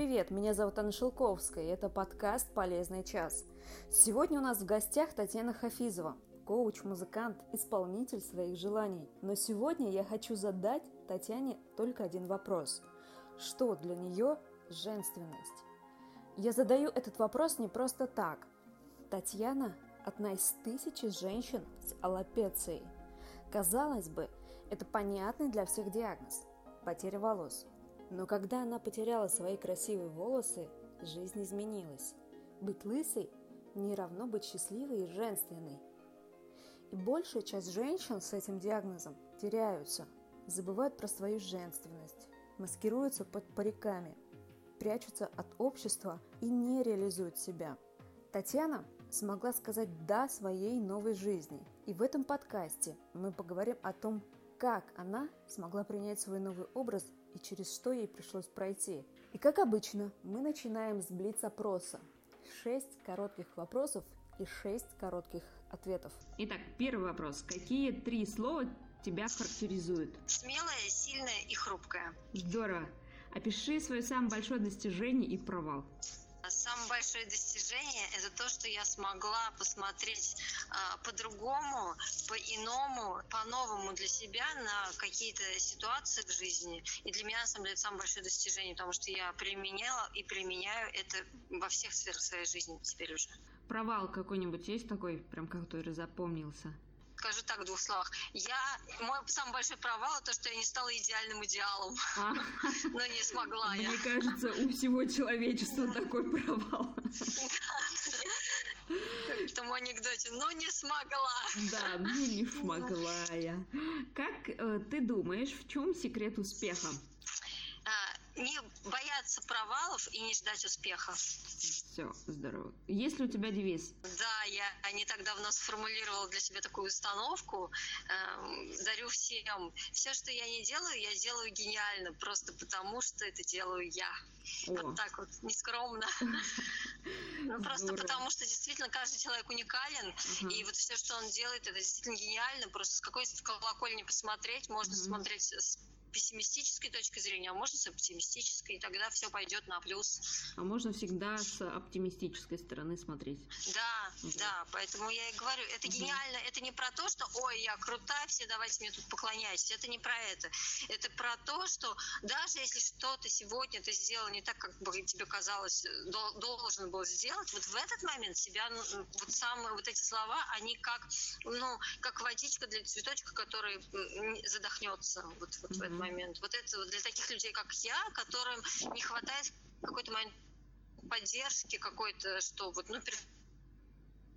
Привет, меня зовут Анна Шелковская, и это подкаст «Полезный час». Сегодня у нас в гостях Татьяна Хафизова, коуч, музыкант, исполнитель своих желаний. Но сегодня я хочу задать Татьяне только один вопрос. Что для нее женственность? Я задаю этот вопрос не просто так. Татьяна – одна из тысячи женщин с аллопецией. Казалось бы, это понятный для всех диагноз – потеря волос – но когда она потеряла свои красивые волосы, жизнь изменилась. Быть лысой не равно быть счастливой и женственной. И большая часть женщин с этим диагнозом теряются, забывают про свою женственность, маскируются под париками, прячутся от общества и не реализуют себя. Татьяна смогла сказать «да» своей новой жизни. И в этом подкасте мы поговорим о том, как она смогла принять свой новый образ и через что ей пришлось пройти. И как обычно, мы начинаем с блиц-опроса. Шесть коротких вопросов и шесть коротких ответов. Итак, первый вопрос. Какие три слова тебя характеризуют? Смелая, сильная и хрупкая. Здорово. Опиши свое самое большое достижение и провал. Самое большое достижение – это то, что я смогла посмотреть э, по-другому, по-иному, по-новому для себя на какие-то ситуации в жизни. И для меня, на самом деле, это самое большое достижение, потому что я применяла и применяю это во всех сферах своей жизни теперь уже. Провал какой-нибудь есть такой, прям который запомнился? Скажу так в двух словах. Я, мой самый большой провал то, что я не стала идеальным идеалом. А. Но не смогла я. Мне кажется, у всего человечества такой провал. В том анекдоте, но не смогла. Да, ну не смогла я. Как э, ты думаешь, в чем секрет успеха? А, не бояться провалов и не ждать успеха. Все, здорово. Есть ли у тебя девиз? Да, я не так давно сформулировала для себя такую установку. Эм, дарю всем. Все, что я не делаю, я делаю гениально, просто потому что это делаю я. О. Вот так вот, нескромно. Ну, просто потому что действительно каждый человек уникален, и вот все, что он делает, это действительно гениально. Просто с какой колокольни посмотреть, можно смотреть с пессимистической точки зрения, а можно с оптимистической, и тогда все пойдет на плюс. А можно всегда с оптимистической стороны смотреть. Да, угу. да, поэтому я и говорю, это угу. гениально, это не про то, что, ой, я крутая, все давайте мне тут поклоняйтесь, это не про это. Это про то, что даже если что-то сегодня ты сделал не так, как бы тебе казалось, должен был сделать, вот в этот момент себя, ну, вот самые вот эти слова, они как, ну, как водичка для цветочка, который задохнется вот, вот угу. в этом момент. Вот это для таких людей, как я, которым не хватает какой-то момент поддержки какой-то, что вот, ну,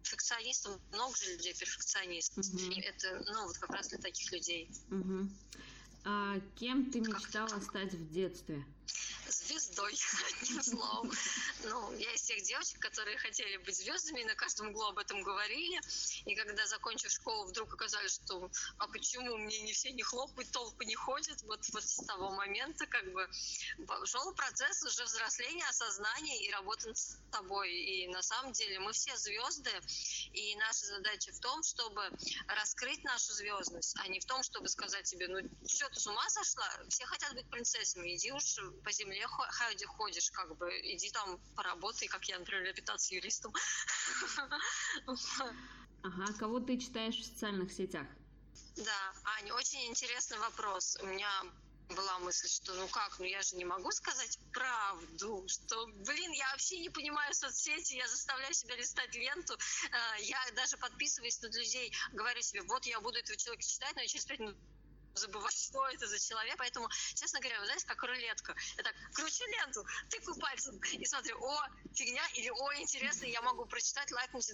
перфекционистов, много же людей перфекционистов. Угу. Это, ну, вот как раз для таких людей. Угу. А кем ты мечтала стать в детстве? Звездой, одним словом. Ну, я из тех девочек, которые хотели быть звездами, и на каждом углу об этом говорили. И когда, закончив школу, вдруг оказалось, что а почему мне не все не хлопают, толпы не ходят, вот, вот с того момента как бы шел процесс уже взросления, осознания и работы над собой. И на самом деле мы все звезды, и наша задача в том, чтобы раскрыть нашу звездность, а не в том, чтобы сказать тебе, ну что, ты с ума сошла? Все хотят быть принцессами, иди уж по земле где ходишь, как бы, иди там поработай, как я, например, 15 юристом. Ага, кого ты читаешь в социальных сетях? Да, Аня, очень интересный вопрос. У меня была мысль, что ну как, ну я же не могу сказать правду, что, блин, я вообще не понимаю соцсети, я заставляю себя листать ленту, э, я даже подписываясь на людей, говорю себе, вот я буду этого человека читать, но я через пять минут забывать, что это за человек. Поэтому, честно говоря, вы знаете, как рулетка. Я так кручу ленту, тыкаю пальцем и смотрю, о, фигня, или о, интересно, я могу прочитать, лайкнуть.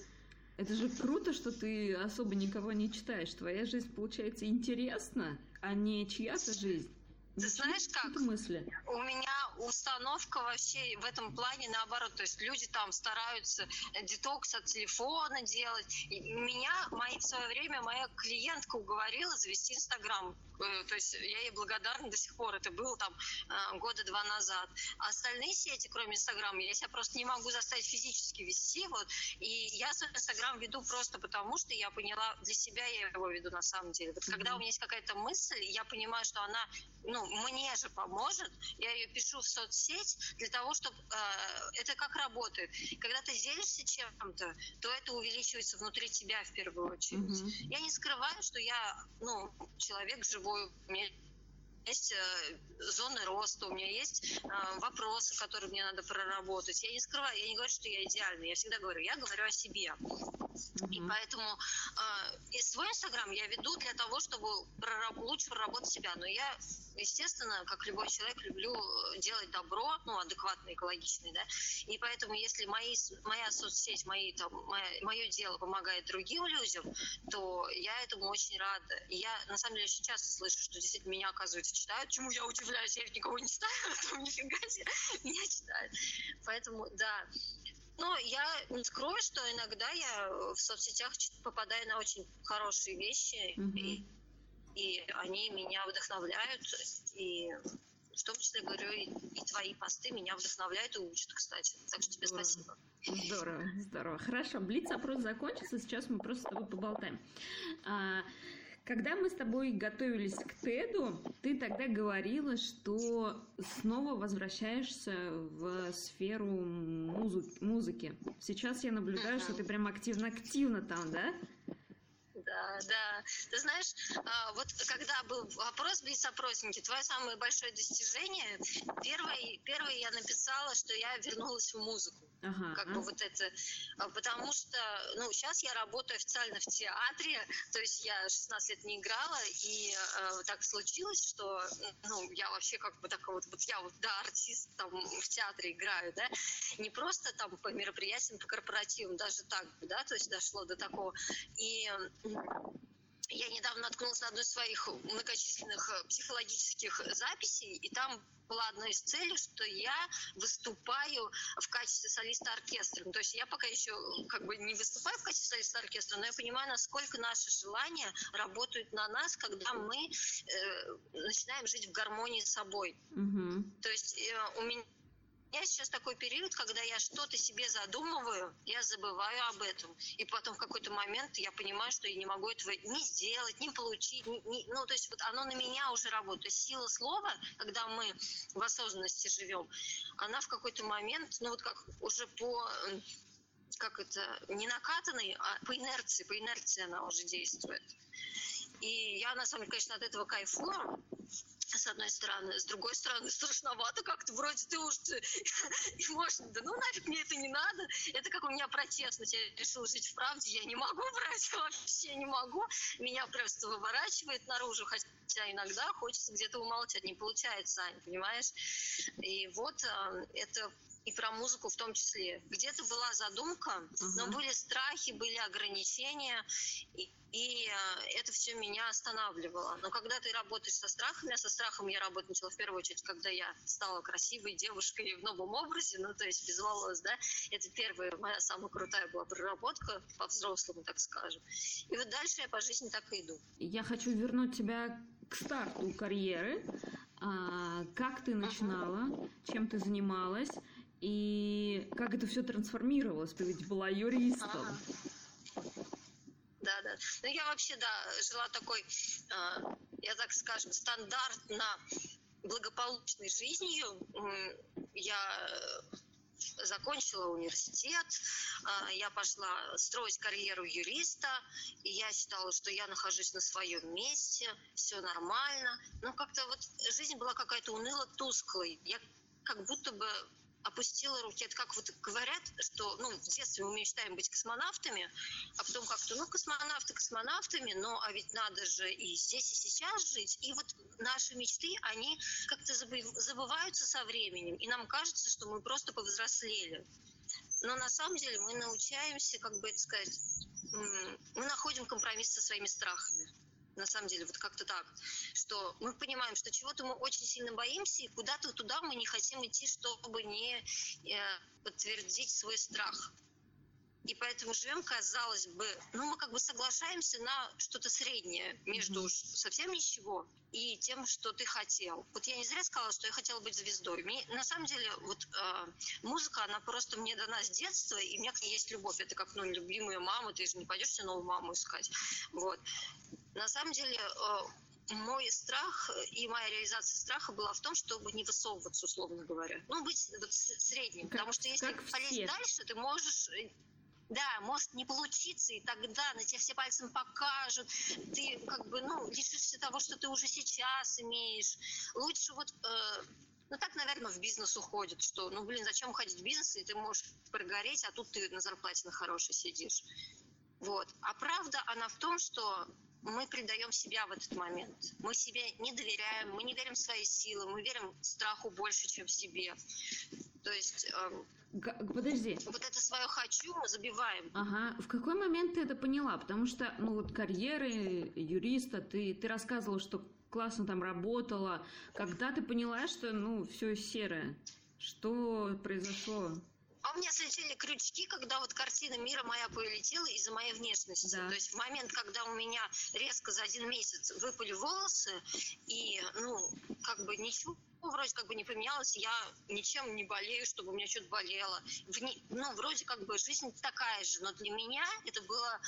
Это же круто, что ты особо никого не читаешь. Твоя жизнь получается интересна, а не чья-то жизнь. Ты знаешь как? мысли? У меня установка вообще в этом плане наоборот. То есть люди там стараются детокс от телефона делать. И меня мои, в свое время моя клиентка уговорила завести Инстаграм. Э, то есть я ей благодарна до сих пор. Это было там э, года два назад. А остальные сети, кроме Инстаграма, я себя просто не могу заставить физически вести. Вот. И я свой Инстаграм веду просто потому, что я поняла, для себя я его веду на самом деле. Вот mm-hmm. когда у меня есть какая-то мысль, я понимаю, что она ну, мне же поможет, я ее пишу в соцсеть для того, чтобы... Э, это как работает. Когда ты делишься чем-то, то это увеличивается внутри тебя в первую очередь. Mm-hmm. Я не скрываю, что я, ну, человек живой, у меня есть э, зоны роста, у меня есть э, вопросы, которые мне надо проработать. Я не скрываю, я не говорю, что я идеальная, я всегда говорю, я говорю о себе. Mm-hmm. И поэтому э, и свой инстаграм я веду для того, чтобы прораб- лучше проработать себя. Но я, естественно, как любой человек, люблю делать добро, ну, адекватно, экологичное, да. И поэтому, если мои, моя соцсеть, мои, там, мое, мое дело помогает другим людям, то я этому очень рада. И я, на самом деле, очень часто слышу, что действительно меня, оказывается, читают, чему я удивляюсь, я никого не ставила, то нифига себе меня читают. Поэтому, да, ну, я не скрою, что иногда я в соцсетях попадаю на очень хорошие вещи, mm-hmm. и, и они меня вдохновляют, и в том числе, говорю, и, и твои посты меня вдохновляют и учат, кстати. Так что тебе здорово. спасибо. Здорово, здорово. Хорошо, блиц-опрос закончился, сейчас мы просто с тобой поболтаем. А, когда мы с тобой готовились к Теду, ты тогда говорила, что снова возвращаешься в сферу музы- музыки. Сейчас я наблюдаю, что ты прям активно-активно там, да? Да, да. Ты знаешь, а, вот когда был вопрос в блиц-опроснике, твое самое большое достижение, первое, первое я написала, что я вернулась в музыку. Ага. Как бы вот это, а, потому что, ну, сейчас я работаю официально в театре, то есть я 16 лет не играла, и э, так случилось, что, ну, я вообще как бы так вот, вот я вот, да, артист там в театре играю, да, не просто там по мероприятиям, по корпоративам, даже так, да, то есть дошло до такого. И я недавно наткнулась на одну из своих многочисленных э, психологических записей, и там была одна из целей, что я выступаю в качестве солиста оркестра. Ну, то есть я пока еще как бы не выступаю в качестве солиста оркестра, но я понимаю, насколько наши желания работают на нас, когда мы э, начинаем жить в гармонии с собой. Угу. То есть э, у меня меня сейчас такой период, когда я что-то себе задумываю, я забываю об этом. И потом в какой-то момент я понимаю, что я не могу этого ни сделать, ни получить. Ни, ни, ну, то есть вот оно на меня уже работает. Сила слова, когда мы в осознанности живем, она в какой-то момент, ну вот как уже по как это, не накатанный, а по инерции, по инерции она уже действует. И я, на самом деле, конечно, от этого кайфую, с одной стороны. С другой стороны, страшновато как-то. Вроде ты уж и можно, да ну нафиг мне это не надо. Это как у меня про честность. Я решила жить в правде. Я не могу врать, вообще не могу. Меня просто выворачивает наружу, хотя иногда хочется где-то умолчать. Не получается, Аня, понимаешь? И вот а, это и про музыку в том числе. Где-то была задумка, uh-huh. но были страхи, были ограничения, и, и э, это все меня останавливало. Но когда ты работаешь со страхами, а со страхом я работать начала в первую очередь, когда я стала красивой девушкой в новом образе, ну то есть без волос, да, это первая моя самая крутая была проработка по-взрослому, так скажем. И вот дальше я по жизни так и иду. Я хочу вернуть тебя к старту карьеры. А, как ты начинала, uh-huh. чем ты занималась, и как это все трансформировалось? Ты ведь была юристом. Ага. Да, да. Ну, я вообще, да, жила такой, э, я так скажем, стандартно благополучной жизнью. Я закончила университет, я пошла строить карьеру юриста, и я считала, что я нахожусь на своем месте, все нормально. Но как-то вот жизнь была какая-то уныло тусклой. Я как будто бы опустила руки. Это как вот говорят, что ну, в детстве мы мечтаем быть космонавтами, а потом как-то, ну, космонавты космонавтами, но а ведь надо же и здесь, и сейчас жить. И вот наши мечты, они как-то забываются со временем, и нам кажется, что мы просто повзрослели. Но на самом деле мы научаемся, как бы это сказать, мы находим компромисс со своими страхами на самом деле, вот как-то так, что мы понимаем, что чего-то мы очень сильно боимся, и куда-то туда мы не хотим идти, чтобы не э, подтвердить свой страх. И поэтому живем, казалось бы, ну мы как бы соглашаемся на что-то среднее между mm-hmm. совсем ничего и тем, что ты хотел. Вот я не зря сказала, что я хотела быть звездой. Мне, на самом деле, вот э, музыка, она просто мне дана с детства, и у меня есть любовь. Это как, ну, любимая мама, ты же не пойдешь себе новую маму искать. Вот. На самом деле, э, мой страх и моя реализация страха была в том, чтобы не высовываться, условно говоря. Ну, быть вот средним. Как, потому что если полезть дальше, ты можешь э, да, может не получиться, и тогда на тебя все пальцем покажут, ты как бы, ну, лишишься того, что ты уже сейчас имеешь. Лучше вот, э, ну, так, наверное, в бизнес уходит, что, ну, блин, зачем уходить в бизнес, и ты можешь прогореть, а тут ты на зарплате на хорошей сидишь. Вот. А правда, она в том, что мы предаем себя в этот момент. Мы себе не доверяем, мы не верим в свои силы, мы верим страху больше, чем в себе. То есть... Эм, Подожди. Вот это свое хочу мы забиваем. Ага. В какой момент ты это поняла? Потому что, ну вот карьеры юриста, ты, ты рассказывала, что классно там работала. Когда ты поняла, что, ну, все серое? Что произошло? А у меня слетели крючки, когда вот картина мира моя полетела из-за моей внешности. Да. То есть в момент, когда у меня резко за один месяц выпали волосы, и, ну, как бы ничего вроде как бы не поменялось, я ничем не болею, чтобы у меня что-то болело. Вне, ну, вроде как бы жизнь такая же, но для меня это было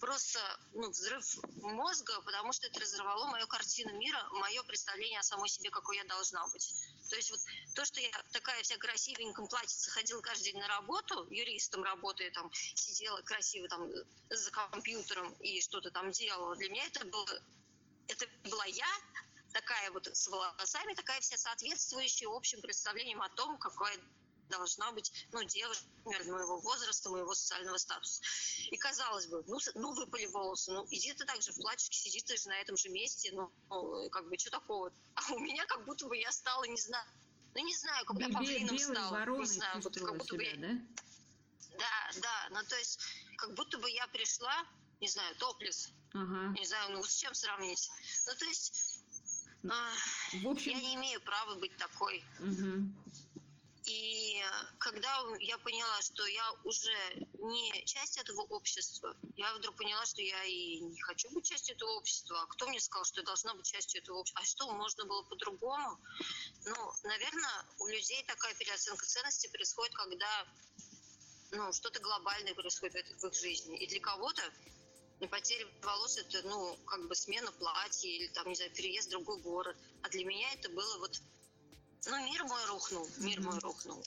просто ну, взрыв мозга, потому что это разорвало мою картину мира, мое представление о самой себе, какой я должна быть. То есть вот то, что я такая вся красивеньком платьице ходила каждый день на работу, юристом работая, там, сидела красиво там за компьютером и что-то там делала, для меня это было, это была я, такая вот с волосами, такая вся соответствующая общим представлениям о том, какая должна быть, ну, девушка, например, моего возраста, моего социального статуса. И казалось бы, ну, ну выпали волосы, ну, иди ты также в платьишке, сиди ты же на этом же месте, ну, ну, как бы, что такого? А у меня как будто бы я стала, не знаю, ну, не знаю, как я павлином стала, не знаю, вот, как будто себя, бы... Да? да, да, ну, то есть, как будто бы я пришла, не знаю, топлес, ага. не знаю, ну, с чем сравнить? Ну, то есть, а, в общем... я не имею права быть такой. Угу. И когда я поняла, что я уже не часть этого общества, я вдруг поняла, что я и не хочу быть частью этого общества. А кто мне сказал, что я должна быть частью этого общества? А что, можно было по-другому? Ну, наверное, у людей такая переоценка ценностей происходит, когда ну, что-то глобальное происходит в их жизни. И для кого-то потеря волос это, ну, как бы смена платья или там, не знаю, переезд в другой город. А для меня это было вот ну, мир мой рухнул, мир мой рухнул.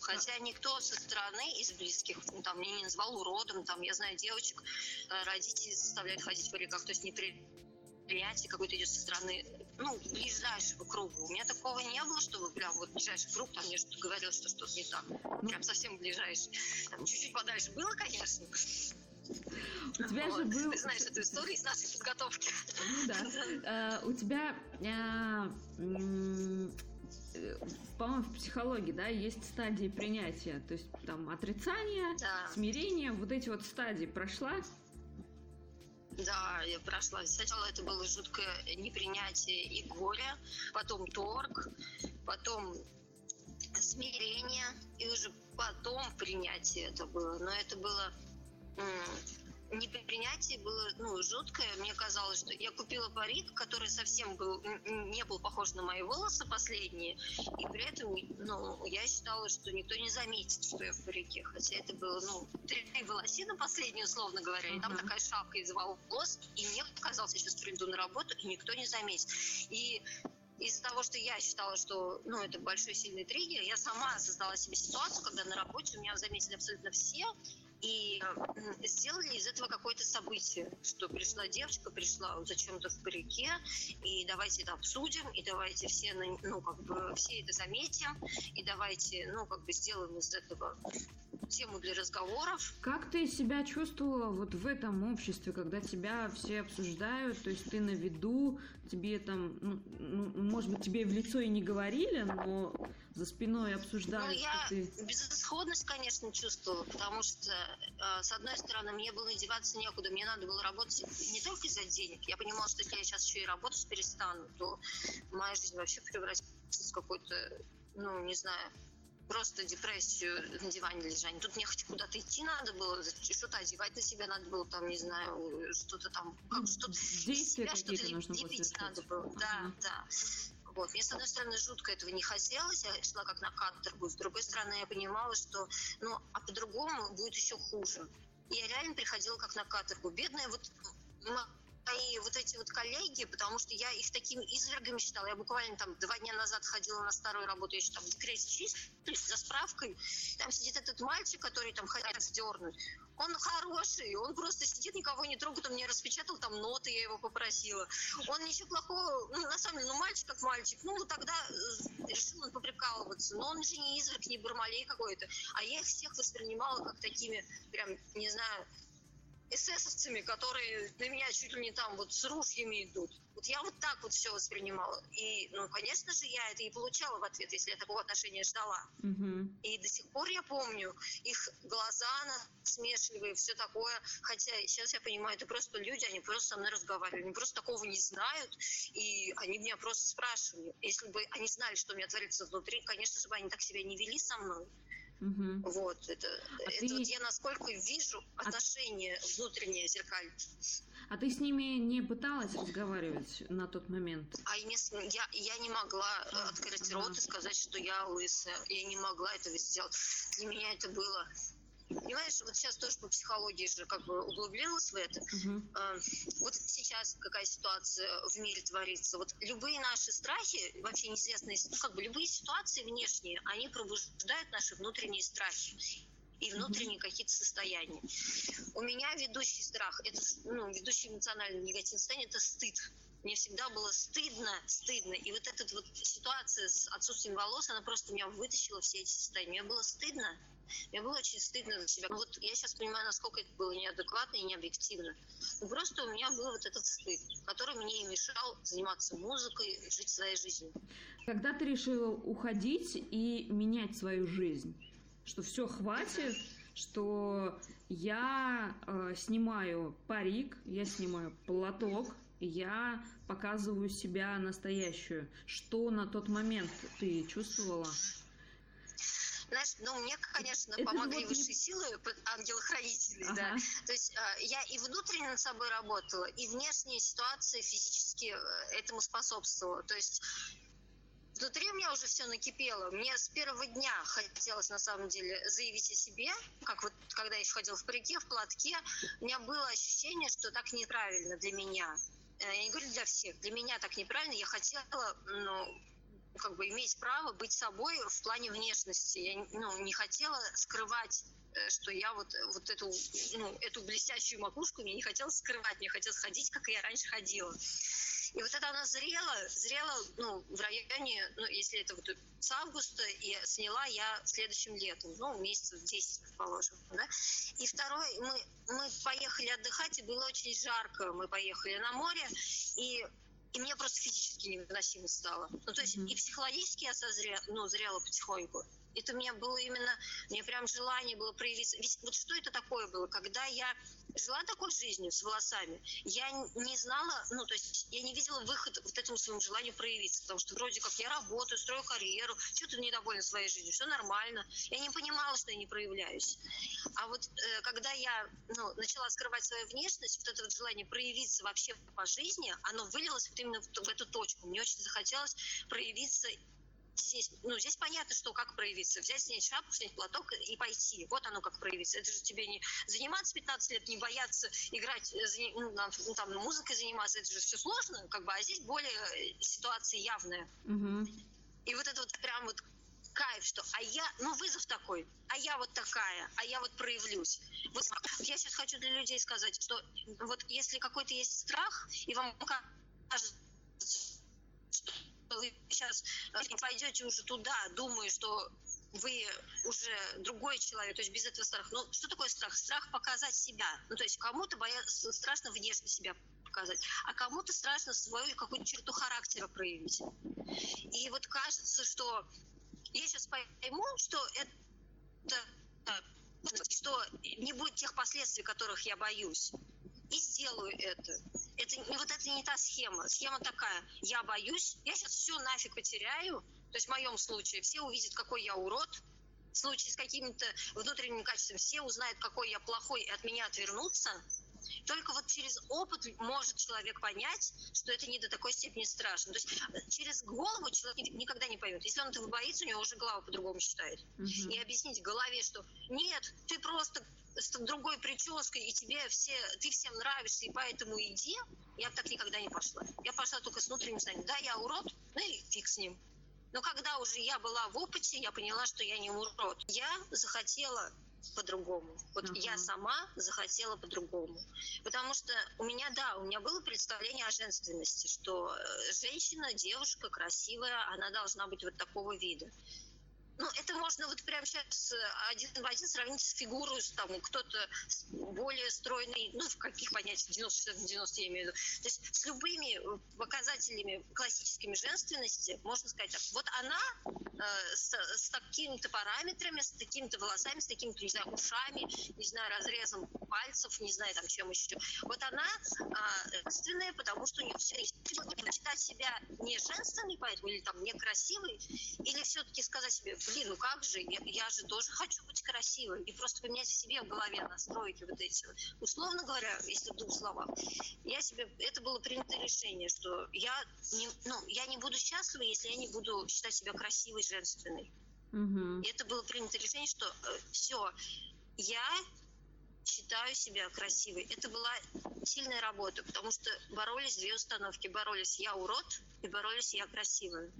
Хотя никто со стороны из близких ну, там меня не назвал уродом, там я знаю девочек, э, родители заставляют ходить в париках, то есть не принятие какое-то идет со стороны, ну, ближайшего круга. У меня такого не было, чтобы прям вот ближайший круг там мне что-то говорил, что что-то не так. Ну, прям совсем ближайший. Там чуть-чуть подальше было, конечно. У тебя вот. же был... Ты знаешь эту историю из нашей подготовки. Ну да. Uh, у тебя Э, по-моему, в психологии, да, есть стадии принятия, то есть там отрицание, да. смирение, вот эти вот стадии прошла? Да, я прошла. Сначала это было жуткое непринятие и горе, потом торг, потом смирение, и уже потом принятие это было. Но это было непринятие было ну, жуткое. Мне казалось, что я купила парик, который совсем был, не был похож на мои волосы последние, и при этом ну, я считала, что никто не заметит, что я в парике. Хотя это было, ну, три волосины последние, условно говоря, и там такая шапка из волос, и мне казалось, я сейчас приду на работу, и никто не заметит. И из-за того, что я считала, что ну, это большой сильный триггер, я сама создала себе ситуацию, когда на работе у меня заметили абсолютно все, и сделали из этого какое-то событие, что пришла девочка, пришла зачем-то в парике, и давайте это обсудим, и давайте все, ну, как бы, все это заметим, и давайте, ну, как бы, сделаем из этого тему для разговоров. Как ты себя чувствовала вот в этом обществе, когда тебя все обсуждают, то есть ты на виду, тебе там, ну, ну может быть, тебе в лицо и не говорили, но за спиной обсуждали. Ну, я ты... безысходность, конечно, чувствовала, потому что, э, с одной стороны, мне было деваться некуда, мне надо было работать не только из-за денег. Я понимала, что если я сейчас еще и работать перестану, то моя жизнь вообще превратится в какой-то, ну, не знаю, просто депрессию на диване лежать. Тут мне хоть куда-то идти надо было, что-то одевать на себя надо было, там, не знаю, что-то там, как что-то Действия что-то лепить надо было. Да, да. Вот. Мне, с одной стороны, жутко этого не хотелось, я шла как на каторгу, с другой стороны, я понимала, что, ну, а по-другому будет еще хуже. Я реально приходила как на каторгу. Бедная вот мои вот эти вот коллеги, потому что я их такими извергами считала. Я буквально там два дня назад ходила на старую работу, я еще там в декрете числюсь за справкой. Там сидит этот мальчик, который там хотят сдернуть. Он хороший, он просто сидит, никого не трогает, он мне распечатал там ноты, я его попросила. Он ничего плохого, ну, на самом деле, ну, мальчик как мальчик. Ну, тогда э, решил он поприкалываться. Но он же не изверг, не бармалей какой-то. А я их всех воспринимала как такими, прям, не знаю, эсэсовцами, которые на меня чуть ли не там вот с ружьями идут. Вот я вот так вот все воспринимала. И, ну, конечно же, я это и получала в ответ, если я такого отношения ждала. Угу. И до сих пор я помню их глаза смешливые, все такое. Хотя сейчас я понимаю, это просто люди, они просто со мной разговаривали. Они просто такого не знают. И они меня просто спрашивали. Если бы они знали, что у меня творится внутри, конечно же, бы они так себя не вели со мной. Угу. Вот, это, А это ты- вот я насколько вижу отношения внутреннее зеркальное. А ты с ними не пыталась разговаривать на тот момент? А я я, я не могла э, открыть Ага. рот и сказать, что я лысая. Я не могла этого сделать. Для меня это было... Понимаешь, вот сейчас тоже по психологии же как бы углубилась в это. Угу. Вот сейчас какая ситуация в мире творится. Вот любые наши страхи, вообще неизвестные, ну, как бы любые ситуации внешние, они пробуждают наши внутренние страхи и внутренние какие-то состояния. У меня ведущий страх, это ну, ведущий эмоциональный негативное состояние, это стыд. Мне всегда было стыдно, стыдно. И вот эта вот ситуация с отсутствием волос, она просто меня вытащила все эти состояния. Мне было стыдно, мне было очень стыдно за себя. Ну Вот я сейчас понимаю, насколько это было неадекватно и необъективно. Ну, просто у меня был вот этот стыд, который мне и мешал заниматься музыкой, жить своей жизнью. Когда ты решила уходить и менять свою жизнь? Что все хватит, что я э, снимаю парик, я снимаю платок, я показываю себя настоящую. Что на тот момент ты чувствовала? Знаешь, ну, мне, конечно, Это помогли вот высшие силы, ангелы-хранители, Ага. да. То есть э, я и внутренне над собой работала, и внешние ситуации физически э, этому способствовала. То есть внутри у меня уже все накипело. Мне с первого дня хотелось, на самом деле, заявить о себе, как вот когда я еще ходила в парике, в платке, у меня было ощущение, что так неправильно для меня. Э, Я не говорю для всех, для меня так неправильно. Я хотела, ну, как бы иметь право быть собой в плане внешности. Я ну, не хотела скрывать э, что я вот, вот эту, ну, эту блестящую макушку мне не хотелось скрывать, мне хотелось ходить, как я раньше ходила. И вот это она зрела, зрела, ну, в районе, ну, если это вот с августа, и сняла я следующим летом, ну, месяцев 10, предположим, да. И второй, мы, мы поехали отдыхать, и было очень жарко, мы поехали на море, и и мне просто физически невыносимо стало. Ну, то есть Мгм. и психологически я созрела, ну, зрела потихоньку. Это у меня было именно, мне прям желание было проявиться. Ведь вот что это такое было? Когда я жила такой жизнью с волосами, я не знала, ну, то есть я не видела выход вот этому своему желанию проявиться, потому что вроде как я работаю, строю карьеру, что-то недовольна своей жизнью, все нормально. Я не понимала, что я не проявляюсь. А вот э, когда я ну, начала скрывать свою внешность, вот это вот желание проявиться вообще по жизни, оно вылилось вот именно в, в эту точку. Мне очень захотелось проявиться здесь. Ну, здесь понятно, что как проявиться. Взять, снять шапку, снять платок и пойти. Вот оно как проявиться. Это же тебе не заниматься 15 лет, не бояться играть, э, ну, ну, там, музыкой заниматься. Это же все сложно, как бы, а здесь более э, ситуация явная. Угу. И вот это вот прям вот кайф, что а я, ну вызов такой, а я вот такая, а я вот проявлюсь. Вот я сейчас хочу для людей сказать, что вот если какой-то есть страх, и вам кажется, что вы сейчас пойдете уже туда, думая, что вы уже другой человек, то есть без этого страха. Ну, что такое страх? Страх показать себя. Ну, то есть кому-то боя- страшно внешне себя показать, а кому-то страшно свою какую-то черту характера проявить. И вот кажется, что я сейчас пойму, что это что не будет тех последствий, которых я боюсь. И сделаю это. Это не вот это не та схема. Схема такая: я боюсь, я сейчас все нафиг потеряю. То есть в моем случае все увидят, какой я урод. В случае с какими-то внутренними качествами все узнают, какой я плохой, и от меня отвернутся. Только вот через опыт может человек понять, что это не до такой степени страшно. То есть э, через голову человек ни- никогда не поймет. Если он этого боится, у него уже голова по-другому считает. И объяснить голове, что нет, ты просто с другой прической, и тебе все, ты всем нравишься, и поэтому иди, я бы так никогда не пошла. Я пошла только с внутренним знанием. Да, я урод, ну и фиг с ним. Но когда уже я была в опыте, я поняла, что я не урод. Я захотела по-другому. Вот uh-huh. я сама захотела по-другому. Потому что у меня, да, у меня было представление о женственности, что э, женщина, девушка красивая, она должна быть вот такого вида. Ну, это можно вот прямо сейчас э, один в один сравнить с фигурой, там, кто-то более стройный, ну, в каких понятиях, 90, 90 я имею в виду. То есть с любыми э, показателями классическими женственности, можно сказать так, вот она э, с, с такими-то параметрами, с такими-то волосами, с такими-то, не знаю, ушами, не знаю, разрезом пальцев, не знаю, там, чем еще. Вот она э, женственная, потому что у нее все считать себя не женственной, поэтому, или там некрасивой, или все-таки сказать себе, блин, ну как же, я, я же тоже хочу быть красивой. И просто поменять в себе в голове настройки вот эти. Условно говоря, если в двух словах, я себе, это было принято решение, что я не, ну, я не буду счастлива, если я не буду считать себя красивой, женственной. Угу. И это было принято решение, что э, все, я считаю себя красивой. Это была сильная работа, потому что боролись две установки. Боролись я урод и боролись я красивая.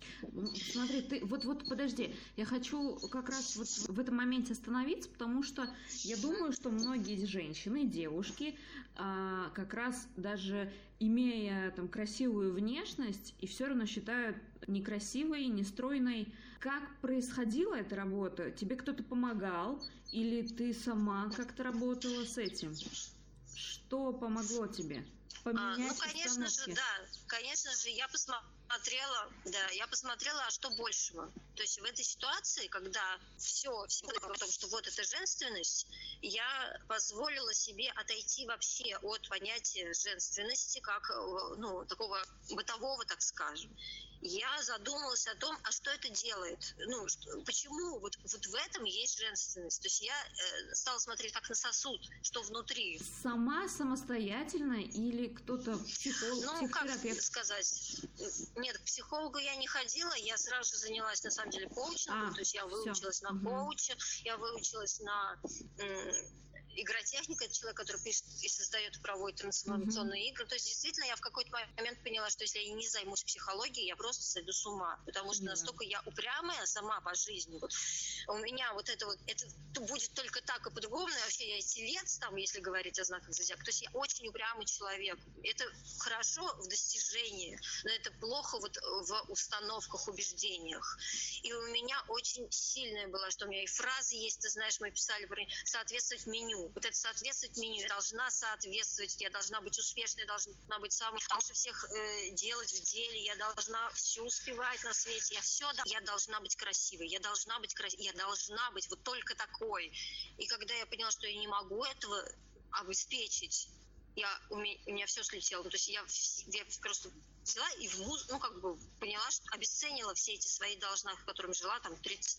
Смотри, ты вот вот подожди, я хочу как раз вот в этом моменте остановиться, потому что я думаю, что многие женщины, девушки, а, как раз даже имея там красивую внешность и все равно считают некрасивой, нестройной. Как происходила эта работа? Тебе кто-то помогал или ты сама как-то работала с этим? Что помогло тебе? Поменять а, ну, конечно же, да. Конечно же, я посмотрела, да, я посмотрела, а что большего. То есть в этой ситуации, когда все, все о том, что вот эта женственность, я позволила себе отойти вообще от понятия женственности, как, э, ну, такого бытового, так скажем я задумалась о том, а что это делает? Ну, что, почему вот, вот в этом есть женственность? То есть я э, стала смотреть как на сосуд, что внутри. Сама самостоятельно или кто-то психолог, Ну, как сказать? Нет, к психологу я не ходила, я сразу же занялась, на самом деле, коучингом, а, то есть я выучилась все. на угу. коуча, я выучилась на игротехника, это человек, который пишет и создает и проводит трансформационные mm-hmm. игры. То есть, действительно, я в какой-то момент поняла, что если я не займусь психологией, я просто сойду с ума. Потому что mm-hmm. настолько я упрямая сама по жизни. Вот у меня вот это вот, это будет только так и по-другому. Вообще я телец, там, если говорить о знаках зодиака. То есть я очень упрямый человек. Это хорошо в достижении, но это плохо вот в установках, убеждениях. И у меня очень сильная была, что у меня и фразы есть, ты знаешь, мы писали соответствовать меню вот это соответствовать меню, должна соответствовать, я должна быть успешной, должна быть самой, лучше всех э, делать в деле, я должна все успевать на свете, я все, я должна быть красивой, я должна быть красивой, я должна быть вот только такой. И когда я поняла, что я не могу этого обеспечить, я, у, меня, у меня все слетело. То есть я, я просто взяла и в муз... ну, как бы поняла, что обесценила все эти свои должна, которых жила там 30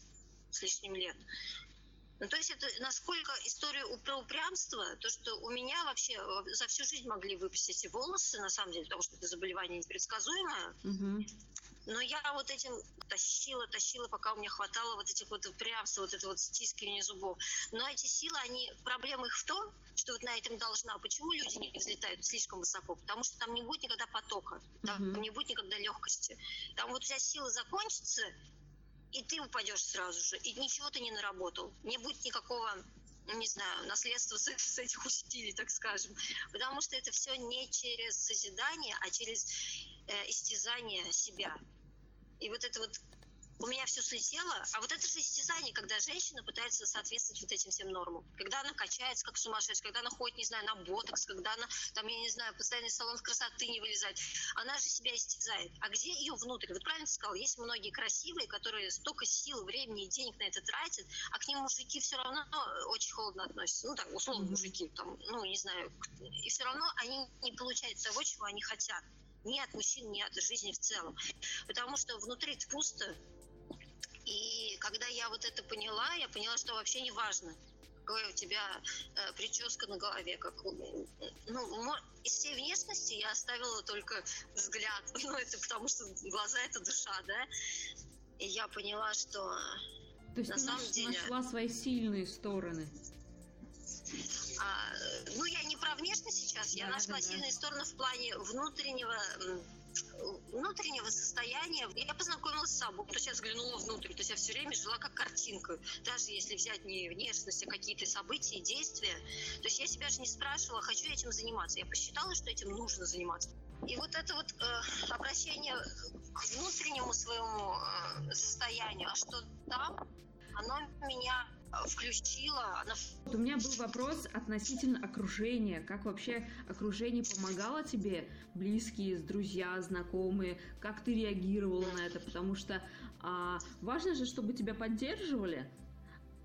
с лишним лет. Ну, то есть это насколько история про упрямство, то, что у меня вообще э, за всю жизнь могли выпасть эти волосы, на самом деле, потому что это заболевание непредсказуемое. Угу. Но я вот этим тащила, тащила, пока у меня хватало вот этих вот упрямства, вот это вот стискивание зубов. Но эти силы, они, проблема их в том, что вот на этом должна. Почему люди не взлетают слишком высоко? Потому что там не будет никогда потока, там uh не будет никогда легкости. Там вот у тебя силы закончатся, и ты упадешь сразу же, и ничего ты не наработал. Не будет никакого не знаю, наследства с, с этих усилий, так скажем. Потому что это все не через созидание, а через э, истязание себя. И вот это вот у меня все слетело. А вот это же истязание, когда женщина пытается соответствовать вот этим всем нормам. Когда она качается как сумасшедшая, когда она ходит, не знаю, на ботокс, когда она, там, я не знаю, постоянный салон красоты не вылезает. Она же себя истязает. А где ее внутрь? Вот правильно ты сказал, есть многие красивые, которые столько сил, времени и денег на это тратят, а к ним мужики все равно очень холодно относятся. Ну, так, условно, мужики, там, ну, не знаю. И все равно они не получают того, чего они хотят ни от мужчин, ни от жизни в целом. Потому что внутри пусто, и когда я вот это поняла, я поняла, что вообще не важно, какая у тебя э, прическа на голове. Как, ну, из всей внешности я оставила только взгляд. Ну, это потому что глаза – это душа, да? И я поняла, что То есть на ты самом наш, деле... нашла свои сильные стороны. А, ну, я не про внешность сейчас, я Да, нашла да, да. сильные стороны в плане внутреннего внутреннего состояния. Я познакомилась с собой, то есть я взглянула внутрь, то есть я все время жила как картинка. Даже если взять не внешность, а какие-то события действия. То есть я себя же не спрашивала, хочу я этим заниматься. Я посчитала, что этим нужно заниматься. И вот это вот э, обращение к внутреннему своему э, состоянию, а что там, оно меня включило, оно Вот у меня был вопрос относительно окружения. Как вообще окружение помогало тебе? Близкие, друзья, знакомые? Как ты реагировала на это? Потому что а, важно же, чтобы тебя поддерживали,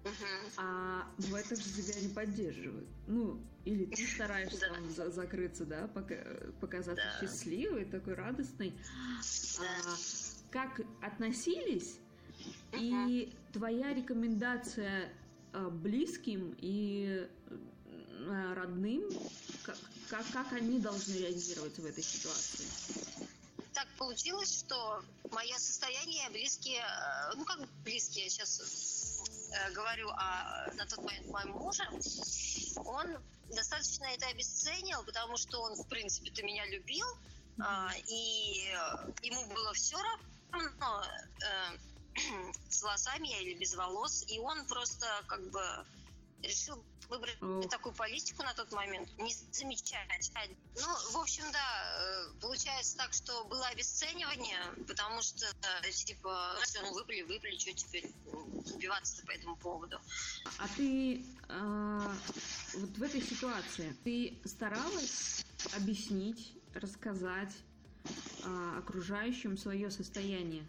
Мгм. а бывает так, что тебя не поддерживают. Ну, или ты стараешься там за- закрыться, да, пока- показаться Да. счастливой, такой радостной. А, как относились? И твоя рекомендация а, близким и а, родным, как, как, как они должны реагировать в этой ситуации? так получилось, что мое состояние близкие, э, ну как близкие, я сейчас э, говорю о, на тот момент моем муже, он достаточно это обесценил, потому что он, в принципе-то, меня любил, а, и э, ему было все равно, э, с волосами я или без волос, и он просто как бы решил выбрать Ох. такую политику на тот момент, не замечать. Ну, в общем, да, э, получается так, что было обесценивание, потому что, э, типа, все, ну, выпали, выпали, что теперь м, убиваться по этому поводу. А ты а, вот в этой ситуации ты старалась объяснить, рассказать а, окружающим свое состояние?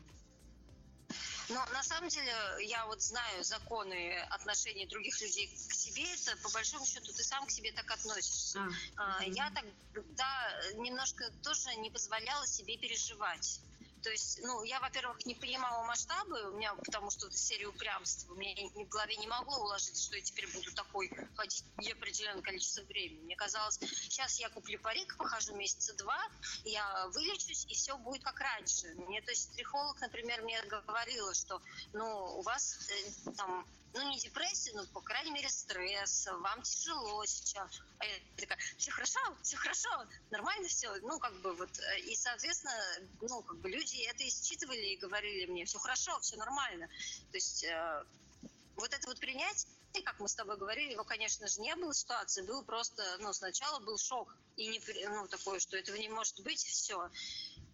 Но на самом деле я вот знаю законы отношений других людей к себе. Это по большому счету ты сам к себе так относишься. А, А. Я тогда немножко тоже не позволяла себе переживать. То есть, ну, я, во-первых, не понимала масштабы, у меня, потому что серия упрямства. У меня в голове не могло уложиться, что я теперь буду такой ходить неопределенное количество времени. Мне казалось, сейчас я куплю парик, похожу месяца два, я вылечусь, и все будет как раньше. Мне, то есть, психолог, например, мне говорила, что, ну, у вас э, там, ну, не депрессия, но, по крайней мере, стресс, вам тяжело сейчас. А я такая, все хорошо, все хорошо, нормально все. Ну, как бы вот, э, и, соответственно, ну, как бы люди это и считывали и говорили мне, все хорошо, все нормально. То есть э, вот это вот принятие, как мы с тобой говорили, его, конечно же, не было ситуации, был просто, ну, сначала был шок, и не, ну, такое, что этого не может быть, все.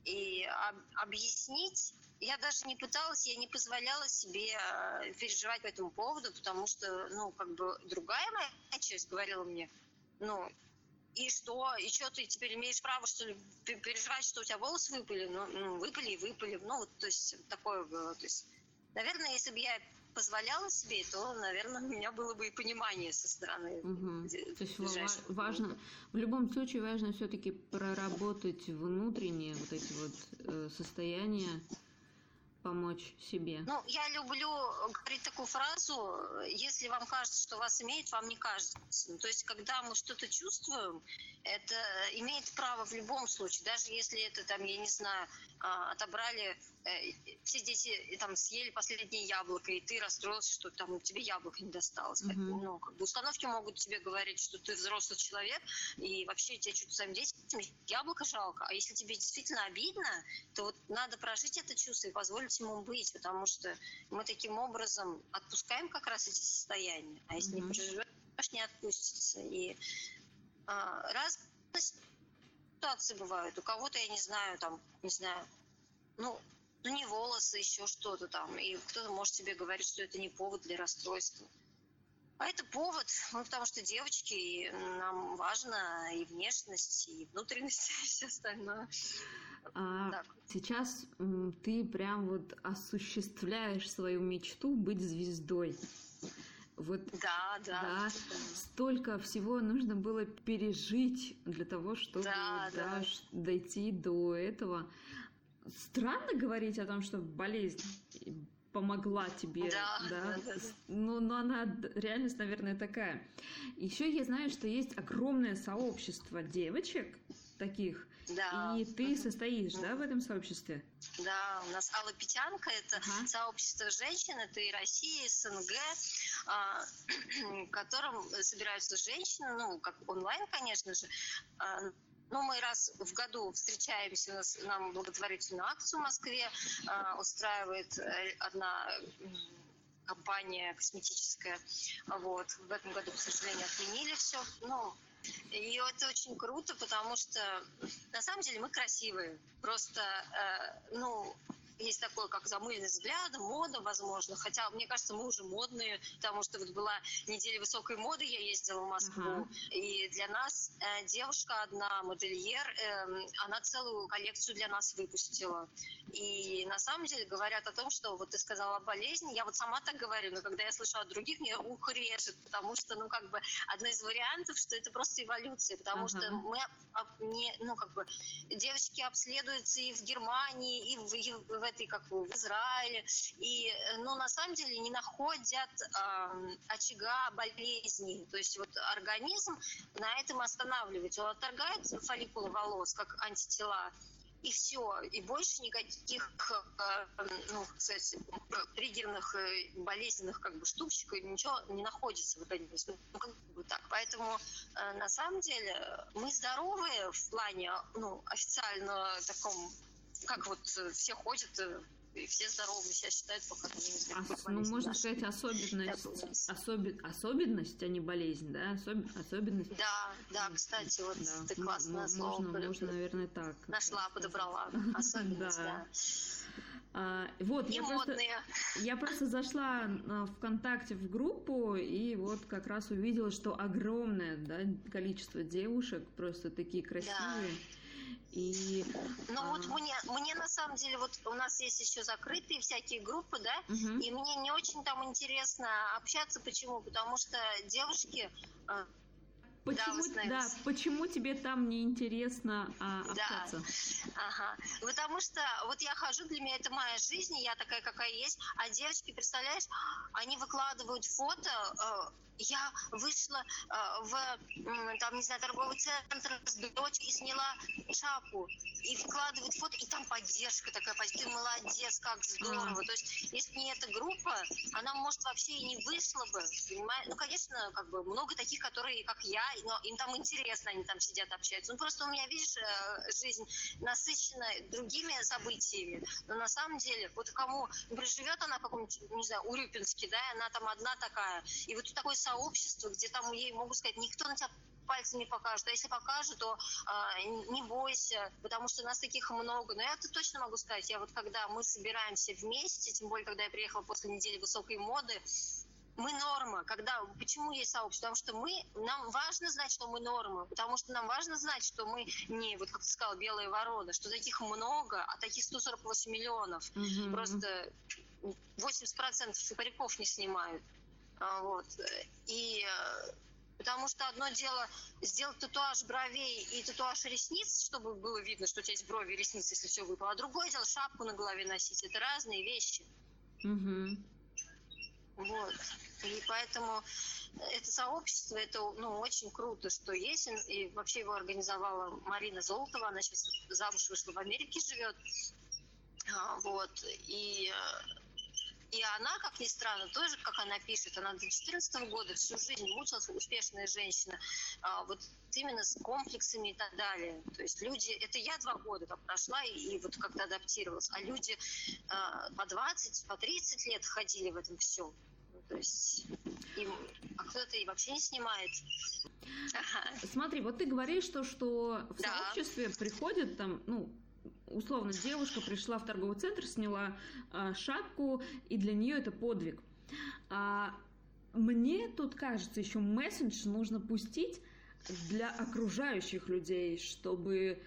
И об- объяснить я даже не пыталась, я не позволяла себе э, переживать по этому поводу, потому что, ну, как бы другая моя часть говорила мне, ну, и что? И что ты теперь имеешь право, что ли, пе- переживать, что у тебя волосы выпали? Ну, ну, выпали и выпали. Ну, вот, то есть, такое было. То есть, наверное, если бы я позволяла себе, то, наверное, у меня было бы и понимание со стороны д- То есть ва- важно, в любом случае важно все-таки проработать внутренние вот эти вот э, состояния, помочь себе. Ну, я люблю говорить такую фразу, если вам кажется, что вас имеет, вам не кажется. Ну, То есть, когда мы что-то чувствуем, это имеет право в любом случае, даже если это, там, я не знаю, отобрали, э, все дети там съели последнее яблоко, и ты расстроился, что там тебе яблоко не досталось. Мгм. Ну, как бы установки могут тебе говорить, что ты взрослый человек, и вообще тебе что-то своим детям яблоко жалко. А если тебе действительно обидно, то вот надо прожить это чувство и позволить ему быть, потому что мы таким образом отпускаем как раз эти состояния. А если Мгм. не проживешь, не отпустится. И а, разные ситуации бывают. У кого-то, я не знаю, там, не знаю, ну, ну не волосы, еще что-то там. И кто-то может тебе говорить, что это не повод для расстройства. А это повод, ну, потому что девочки, и нам важно и внешность, и внутренность, и все остальное. А Так. сейчас ты прям вот осуществляешь свою мечту быть звездой. Вот Да, да. Да, столько всего нужно было пережить для того, чтобы Да, да, да. дойти до этого. Странно говорить о том, что болезнь помогла тебе, да, да? да, да, да. Ну, но она реальность, наверное, такая. Еще я знаю, что есть огромное сообщество девочек таких, да. и ты состоишь, да, в этом сообществе? Да, у нас Алла Петянка, это ага. сообщество женщин, это и Россия, и СНГ, а, в котором собираются женщины, ну, как онлайн, конечно же, а, ну, мы раз в году встречаемся, у нас нам благотворительную акцию в Москве э, устраивает одна компания косметическая. Вот. В этом году, к сожалению, отменили все. Ну, и это очень круто, потому что на самом деле мы красивые. Просто, э, ну, есть такое, как замыленный взгляд, мода, возможно. Хотя, мне кажется, мы уже модные, потому что вот была неделя высокой моды, я ездила в Москву, uh-huh. и для нас э, девушка одна, модельер, э, она целую коллекцию для нас выпустила. И на самом деле говорят о том, что вот ты сказала о болезни, я вот сама так говорю, но когда я слышу от других, мне ухо режет, потому что, ну, как бы, одно из вариантов, что это просто эволюция, потому uh-huh. что мы, не, ну, как бы, девочки обследуются и в Германии, и в, и в этой, как в Израиле, и, ну, на самом деле не находят э, очага болезни, то есть вот организм на этом останавливается, он отторгает фолликулы волос, как антитела, и все, и больше никаких, э, ну, кстати, триггерных, э, болезненных как бы штучек ничего не находится в организме. Ну, как бы так. Поэтому э, на самом деле мы здоровые в плане, ну, официально таком, как вот все ходят и все здоровы себя считают, пока не Ну, можно наши. сказать, особенность, особи, особенность, а не болезнь, да? Особ, особенность. Да, да, кстати, вот да. ты классное можно, слово. Можно, можно, наверное, так. Нашла, подобрала. Особенность, да. А, вот, я просто, я просто зашла в ВКонтакте в группу и вот как раз увидела, что огромное да, количество девушек, просто такие красивые. Да и, ну а... вот мне, мне на самом деле, вот у нас есть еще закрытые всякие группы, да, угу. и мне не очень там интересно общаться. Почему? Потому что девушки а, Почему, да, да, почему тебе там не интересно а, общаться? Да, ага. Потому что вот я хожу, для меня это моя жизнь, я такая, какая есть, а девочки, представляешь, они выкладывают фото, э, я вышла э, в, там, не знаю, торговый центр с дочкой и сняла шапку. И вкладывают фото, и там поддержка такая, ты молодец, как здорово. То есть, если не эта группа, она, может, вообще и не вышла бы, понимаешь? Ну, конечно, как бы много таких, которые, как я, но им там интересно, они там сидят, общаются. Ну, просто у меня, видишь, э, жизнь насыщена другими событиями. Но на самом деле, вот кому, например, живет она в каком-нибудь, не знаю, Урюпинске, да, и она там одна такая, и вот такой сообщество, где там ей могут сказать, никто на тебя пальцем не покажет. А если покажет, то э, не бойся, потому что нас таких много. Но я это точно могу сказать. Я вот когда мы собираемся вместе, тем более, когда я приехала после недели высокой моды, мы норма. Когда, почему есть сообщество? Потому что мы, нам важно знать, что мы норма. Потому что нам важно знать, что мы не, вот как ты сказала, белые вороны, что таких много, а таких 148 миллионов. Mm-hmm. Просто 80% париков не снимают. А, вот. И э, потому что одно дело сделать татуаж бровей и татуаж ресниц, чтобы было видно, что у тебя есть брови и ресницы, если все выпало. А другое дело шапку на голове носить. Это разные вещи. Угу. Вот. И поэтому это сообщество, это ну, очень круто, что есть. И вообще его организовала Марина Золотова. Она сейчас замуж вышла в Америке, живет. А, вот. И э, и она, как ни странно, тоже, как она пишет, она до 2014 года всю жизнь мучилась, успешная женщина, а, вот именно с комплексами и так далее. То есть люди, это я два года там прошла и, и вот как-то адаптировалась, а люди а, по 20, по 30 лет ходили в этом всем. То есть, им, а кто-то и вообще не снимает. Ага. Смотри, вот ты говоришь, что, что в да. сообществе приходят там, ну, условно, девушка пришла в торговый центр, сняла э, шапку, и для нее это подвиг. А мне тут кажется, еще месседж нужно пустить для окружающих людей, чтобы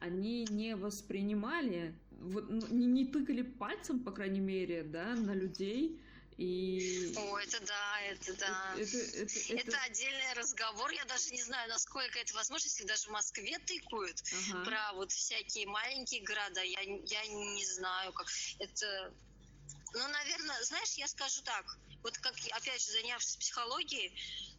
они не воспринимали, вот, ну, не, не тыкали пальцем, по крайней мере, да, на людей, и... О, это да, это да. Это, это, это, это отдельный разговор. Я даже не знаю, насколько это возможно, если даже в Москве тыкают ага. про вот всякие маленькие города. Я, я не знаю, как это Ну, наверное, знаешь, я скажу так. Вот как, опять же, занявшись психологией,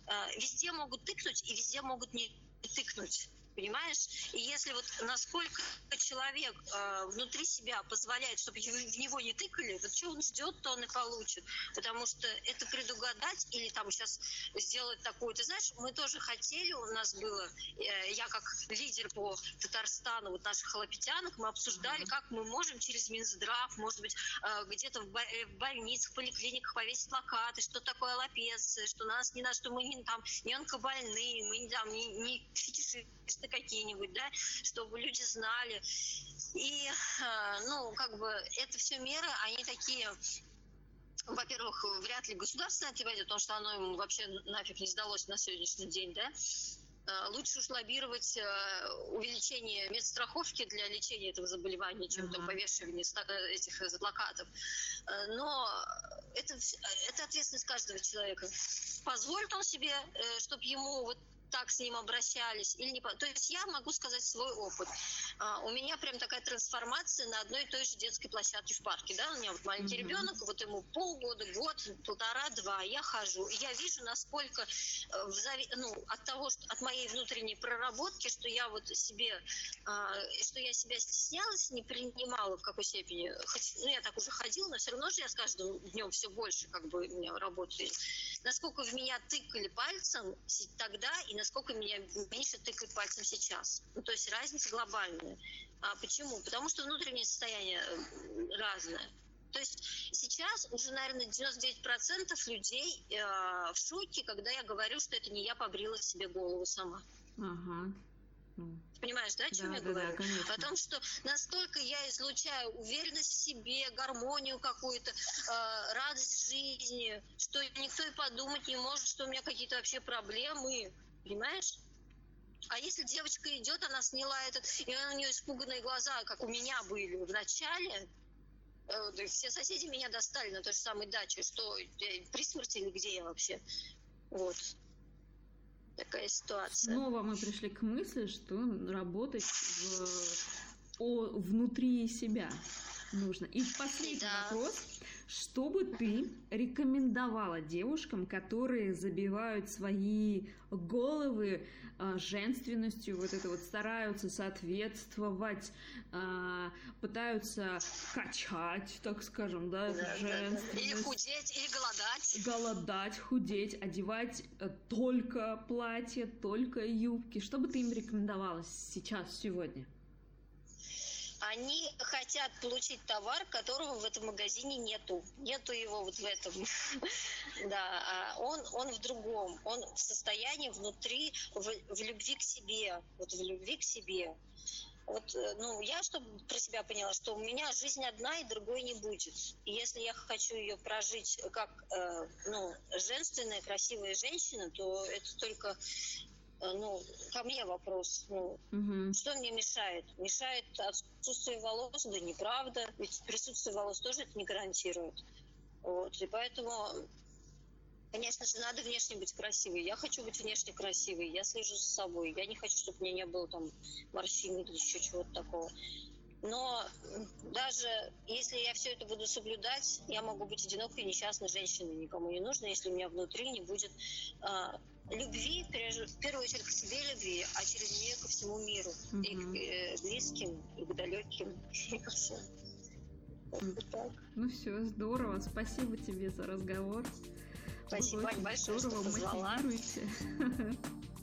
э, везде могут тыкнуть и везде могут не тыкнуть понимаешь? И если вот насколько человек э, внутри себя позволяет, чтобы в него не тыкали, вот что он ждет, то он и получит. Потому что это предугадать или там сейчас сделать такое. Ты знаешь, мы тоже хотели, у нас было, э, я как лидер по Татарстану, вот наших халапетянок, мы обсуждали, как мы можем через Минздрав, может быть, э, где-то в, э, в больницах, поликлиниках повесить плакаты, что такое лапец, что нас не на что мы не там не онкобольные, мы не там не, не фетишисты какие-нибудь, да, чтобы люди знали. И, э, ну, как бы, это все меры, они такие во-первых, вряд ли государственное отводит, потому что оно ему вообще нафиг не сдалось на сегодняшний день, да, э, лучше уж лоббировать э, увеличение медстраховки для лечения этого заболевания, чем uh-huh. там повешивание этих плакатов. Но это, это ответственность каждого человека. Позволит он себе, чтобы ему вот так с ним обращались или не. То есть я могу сказать свой опыт. А, у меня прям такая трансформация на одной и той же детской площадке в парке, да, у меня вот маленький mm-hmm. ребенок, вот ему полгода, год, полтора, два, я хожу, и я вижу, насколько э, в зави... ну, от того, что от моей внутренней проработки, что я вот себе, а, что я себя стеснялась, не принимала в какой степени, хоть, ну, я так уже ходила, но все равно же я с каждым днем все больше как бы у меня работает. Насколько в меня тыкали пальцем тогда и насколько меня меньше тыкают пальцем сейчас. Ну, то есть разница глобальная. А почему? Потому что внутреннее состояние э, разное. То есть сейчас уже, наверное, 99% людей э, в шоке, когда я говорю, что это не я побрила себе голову сама. Ага. Понимаешь, да, о чем да, я да, говорю? Да, о том, что настолько я излучаю уверенность в себе, гармонию какую-то, э, радость жизни, что никто и подумать не может, что у меня какие-то вообще проблемы понимаешь? А если девочка идет, она сняла этот, и у нее испуганные глаза, как у меня были в начале, э, все соседи меня достали на той же самой даче, что при смерти или где я вообще. Вот. Такая ситуация. Снова мы пришли к мысли, что работать в, о, внутри себя нужно. И последний да. вопрос. Что бы ты рекомендовала девушкам, которые забивают свои головы э, женственностью, вот это вот стараются соответствовать, э, пытаются качать, так скажем, да, да женственность. Или худеть, или голодать. Голодать, худеть, одевать э, только платье, только юбки. Что бы ты им рекомендовала сейчас, сегодня? Они хотят получить товар, которого в этом магазине нету. Нету его вот в этом. Да, а он, он в другом. Он в состоянии внутри, в, в любви к себе. Вот в любви к себе. Вот, э, ну, я чтобы про себя поняла, что у меня жизнь одна и другой не будет. И если я хочу ее прожить как, э, ну, женственная, красивая женщина, то это только ну, ко мне вопрос, ну, угу. что мне мешает? Мешает отсутствие волос? Да неправда, ведь присутствие волос тоже это не гарантирует. Вот, и поэтому, конечно же, надо внешне быть красивой. Я хочу быть внешне красивой, я слежу за собой. Я не хочу, чтобы у меня не было там морщин или еще чего-то такого. Но даже если я все это буду соблюдать, я могу быть одинокой, несчастной женщиной, никому не нужно, если у меня внутри не будет а, любви, в первую очередь к себе любви, а через нее ко всему миру, угу. и к э, близким, и к далеким, и ко всем. так. Ну все, здорово. Спасибо тебе за разговор. Спасибо, Вань, большое, здорово, что позвала.